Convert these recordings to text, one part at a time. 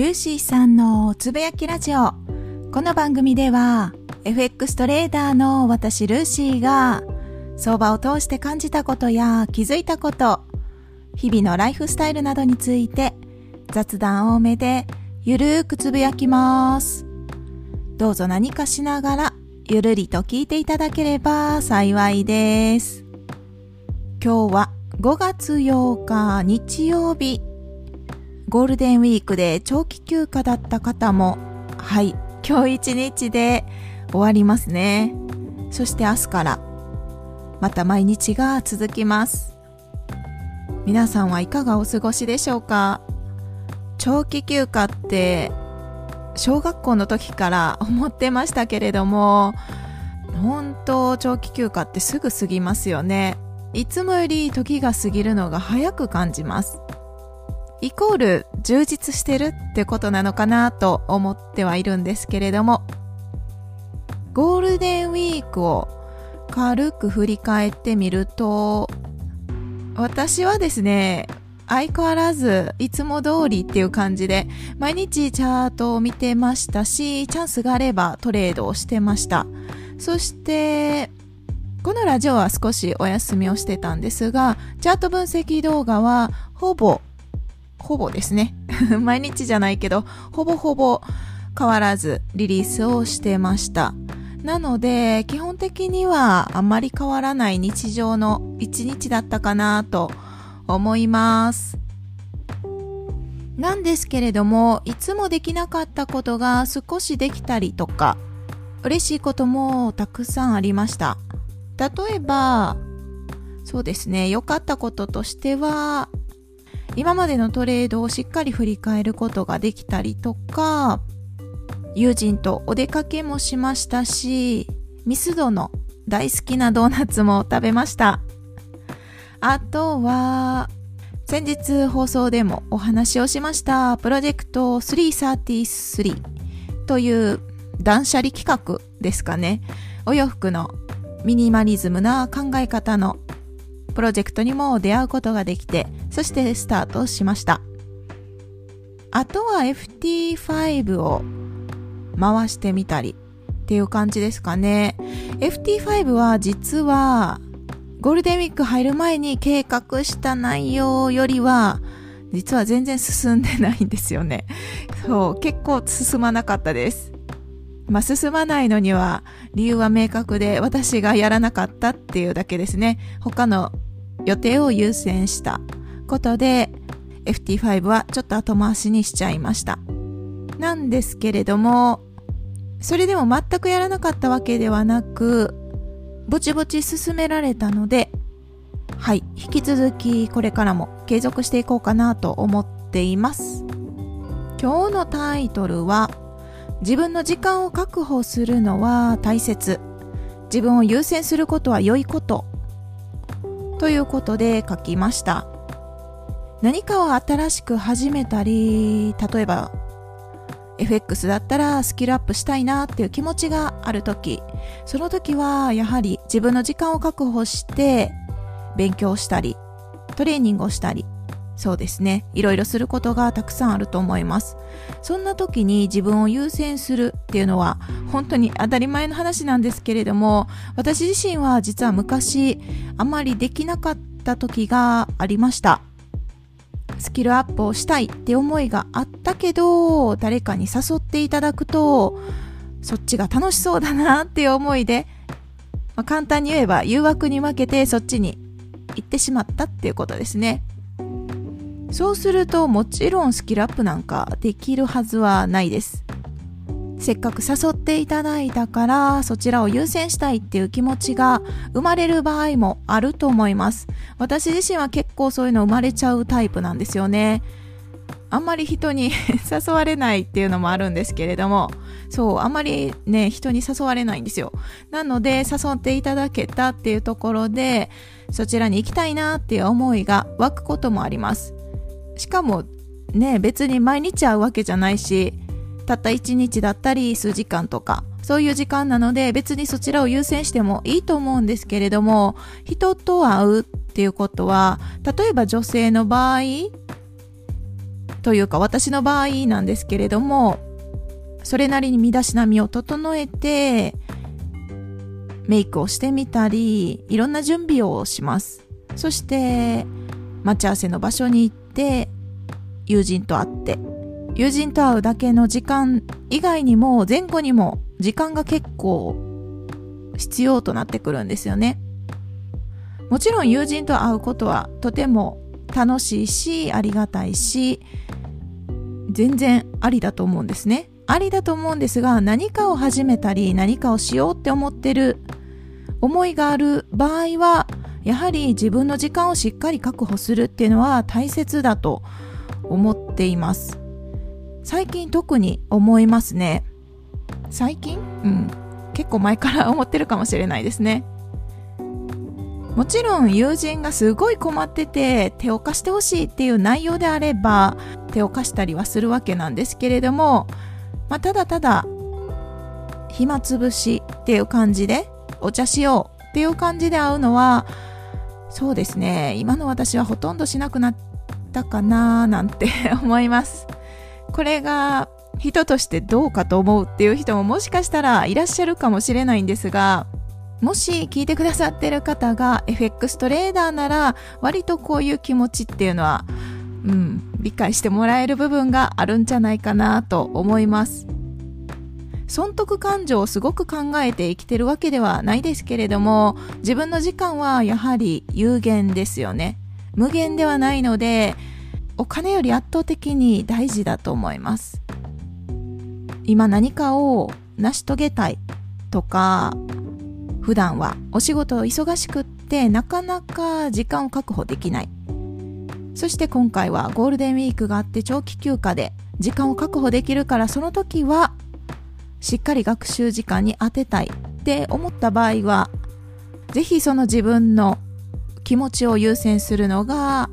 ルーシーさんのつぶやきラジオ。この番組では FX トレーダーの私ルーシーが相場を通して感じたことや気づいたこと、日々のライフスタイルなどについて雑談多めでゆるーくつぶやきます。どうぞ何かしながらゆるりと聞いていただければ幸いです。今日は5月8日日曜日。ゴールデンウィークで長期休暇だった方も、はい、今日一日で終わりますね。そして明日から、また毎日が続きます。皆さんはいかがお過ごしでしょうか？長期休暇って小学校の時から思ってましたけれども本当長期休暇ってすぐ過ぎますよねいつもより時が過ぎるのが早く感じますイコール充実してるってことなのかなと思ってはいるんですけれどもゴールデンウィークを軽く振り返ってみると私はですね相変わらずいつも通りっていう感じで毎日チャートを見てましたしチャンスがあればトレードをしてました。そしてこのラジオは少しお休みをしてたんですがチャート分析動画はほぼほぼですね 毎日じゃないけどほぼほぼ変わらずリリースをしてましたなので基本的にはあまり変わらない日常の一日だったかなと思います。なんですけれども、いつもできなかったことが少しできたりとか、嬉しいこともたくさんありました。例えば、そうですね、良かったこととしては、今までのトレードをしっかり振り返ることができたりとか、友人とお出かけもしましたし、ミスドの大好きなドーナツも食べました。あとは、先日放送でもお話をしましたプロジェクト333という断捨離企画ですかね。お洋服のミニマリズムな考え方のプロジェクトにも出会うことができて、そしてスタートしました。あとは FT5 を回してみたりっていう感じですかね。FT5 は実はゴールデンウィーク入る前に計画した内容よりは、実は全然進んでないんですよね。そう、結構進まなかったです。まあ、進まないのには理由は明確で私がやらなかったっていうだけですね。他の予定を優先したことで FT5 はちょっと後回しにしちゃいました。なんですけれども、それでも全くやらなかったわけではなく、ぼちぼち進められたので、はい、引き続きこれからも継続していこうかなと思っています。今日のタイトルは、自分の時間を確保するのは大切。自分を優先することは良いこと。ということで書きました。何かを新しく始めたり、例えば FX だったらスキルアップしたいなっていう気持ちがある時その時はやはり自分の時間を確保して勉強したりトレーニングをしたりそうですね。いろいろすることがたくさんあると思います。そんな時に自分を優先するっていうのは本当に当たり前の話なんですけれども私自身は実は昔あまりできなかった時がありました。スキルアップをしたいって思いがあったけど、誰かに誘っていただくと、そっちが楽しそうだなっていう思いで、まあ、簡単に言えば誘惑に負けてそっちに行ってしまったっていうことですね。そうするともちろんスキルアップなんかできるはずはないです。せっかく誘っていただいたからそちらを優先したいっていう気持ちが生まれる場合もあると思います。私自身は結構そういうの生まれちゃうタイプなんですよね。あんまり人に 誘われないっていうのもあるんですけれども、そう、あんまりね、人に誘われないんですよ。なので、誘っていただけたっていうところで、そちらに行きたいなっていう思いが湧くこともあります。しかも、ね、別に毎日会うわけじゃないし、たった1日だったり数時間とかそういう時間なので別にそちらを優先してもいいと思うんですけれども人と会うっていうことは例えば女性の場合というか私の場合なんですけれども、それなりに身だしなみを整えて、メイクをしてみたり、いろんな準備をします。そして、待ち合わせの場所に行て、友人と会って、友人と会うだけの時間以外にも前後にも時間が結構必要となってくるんですよね。もちろん友人と会うことはとても楽しいし、ありがたいし、全然ありだと思うんですね。ありだと思うんですが、何かを始めたり、何かをしようって思ってる思いがある場合は、やはり自分の時間をしっかり確保するっていうのは大切だと思っています。最近特に思いますね。最近？うん。結構前から思ってるかもしれないですね。もちろん友人がすごい困ってて手を貸してほしいっていう内容であれば手を貸したりはするわけなんですけれども、まあ、ただただ暇つぶしっていう感じでお茶しようっていう感じで会うのはそうですね今の私はほとんどしなくなったかななんて 思いますこれが人としてどうかと思うっていう人ももしかしたらいらっしゃるかもしれないんですがもし聞いてくださってる方が FX トレーダーなら割とこういう気持ちっていうのは、うん、理解してもらえる部分があるんじゃないかなと思います。損得感情をすごく考えて生きてるわけではないですけれども自分の時間はやはり有限ですよね。無限ではないのでお金より圧倒的に大事だと思います。今何かを成し遂げたいとか普段はお仕事忙しくってなかなか時間を確保できない。そして今回はゴールデンウィークがあって長期休暇で時間を確保できるからその時はしっかり学習時間に当てたいって思った場合はぜひその自分の気持ちを優先するのが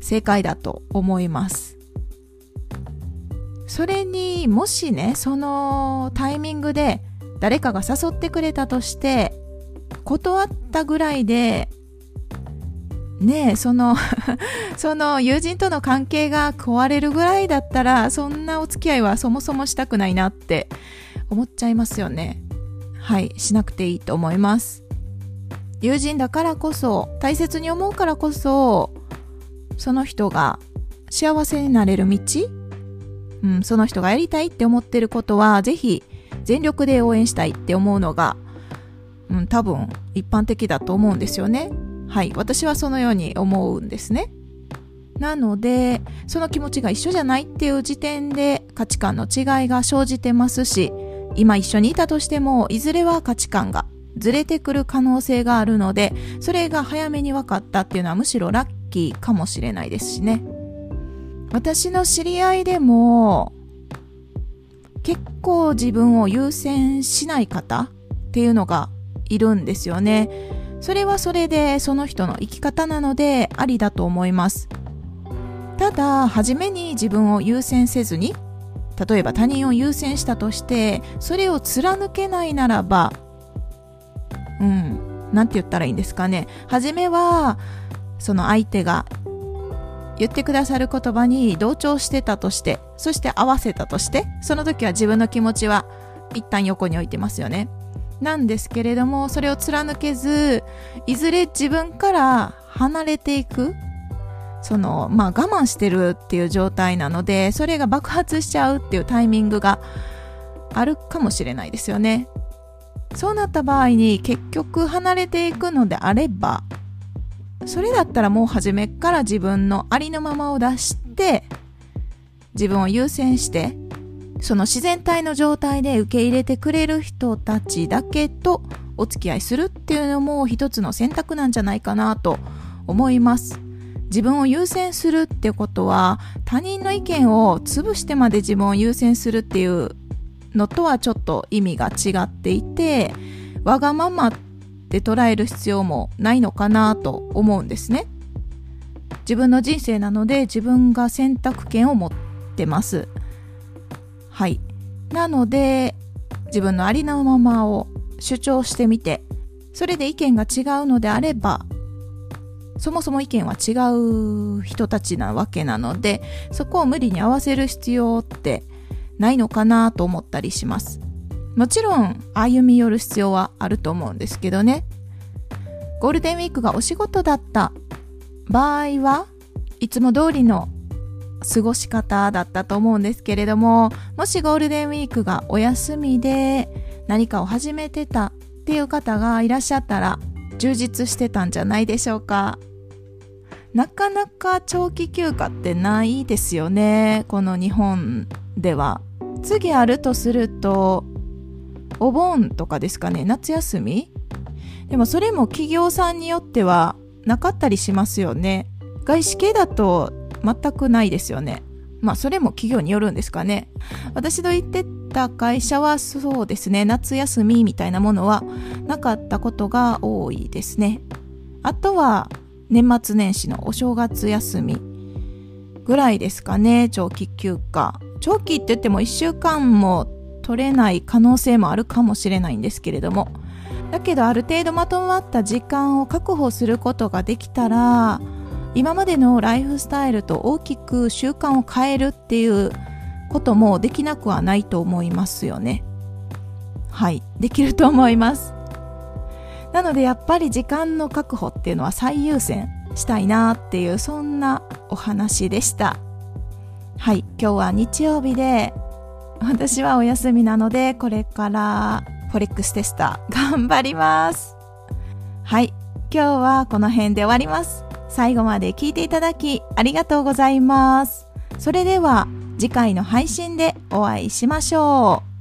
正解だと思います。それにもしねそのタイミングで誰かが誘ってくれたとして断ったぐらいでねえその その友人との関係が壊れるぐらいだったらそんなお付き合いはそもそもしたくないなって思っちゃいますよねはいしなくていいと思います友人だからこそ大切に思うからこそその人が幸せになれる道、うん、その人がやりたいって思ってることはぜひ全力で応援したいって思うのが、うん、多分一般的だと思うんですよね。はい。私はそのように思うんですね。なので、その気持ちが一緒じゃないっていう時点で価値観の違いが生じてますし、今一緒にいたとしても、いずれは価値観がずれてくる可能性があるので、それが早めに分かったっていうのはむしろラッキーかもしれないですしね。私の知り合いでも、結構自分を優先しない方っていうのがいるんですよね。それはそれでその人の生き方なのでありだと思います。ただ、初めに自分を優先せずに、例えば他人を優先したとして、それを貫けないならば、うん、なんて言ったらいいんですかね。初めは、その相手が言ってくださる言葉に同調してたとして、そして合わせたとして、その時は自分の気持ちは一旦横に置いてますよね。なんですけれども、それを貫けず、いずれ自分から離れていく、その、まあ我慢してるっていう状態なので、それが爆発しちゃうっていうタイミングがあるかもしれないですよね。そうなった場合に結局離れていくのであれば、それだったらもう初めから自分のありのままを出して自分を優先してその自然体の状態で受け入れてくれる人たちだけとお付き合いするっていうのも一つの選択なんじゃないかなと思います自分を優先するってことは他人の意見を潰してまで自分を優先するっていうのとはちょっと意味が違っていてわがままって捉える必要もないのかなと思うんですね。自分の人生なので自分が選択権を持ってます。はい。なので自分のありのままを主張してみてそれで意見が違うのであればそもそも意見は違う人たちなわけなので、そこを無理に合わせる必要ってないのかなと思ったりします。もちろん歩み寄る必要はあると思うんですけどね。ゴールデンウィークがお仕事だった場合はいつも通りの過ごし方だったと思うんですけれども、もしゴールデンウィークがお休みで何かを始めてたっていう方がいらっしゃったら充実してたんじゃないでしょうか。なかなか長期休暇ってないですよね。この日本では。次あるとすると、お盆とかですかね。夏休みでもそれも企業さんによってはなかったりしますよね。外資系だと全くないですよね。まあそれも企業によるんですかね。私の言ってた会社はそうですね、夏休みみたいなものはなかったことが多いですね。あとは年末年始のお正月休みぐらいですかね、長期休暇。長期って言っても1週間も取れない可能性もあるかもしれないんですけれども。だけどある程度まとまった時間を確保することができたら、今までのライフスタイルと大きく習慣を変えるっていうこともできなくはないと思いますよね。はい、できると思います。なのでやっぱり時間の確保っていうのは最優先したいなっていうそんなお話でした。はい、今日は日曜日で私はお休みなのでこれからフォレックステスター頑張ります。はい、今日はこの辺で終わります。最後まで聞いていただきありがとうございます。それでは次回の配信でお会いしましょう。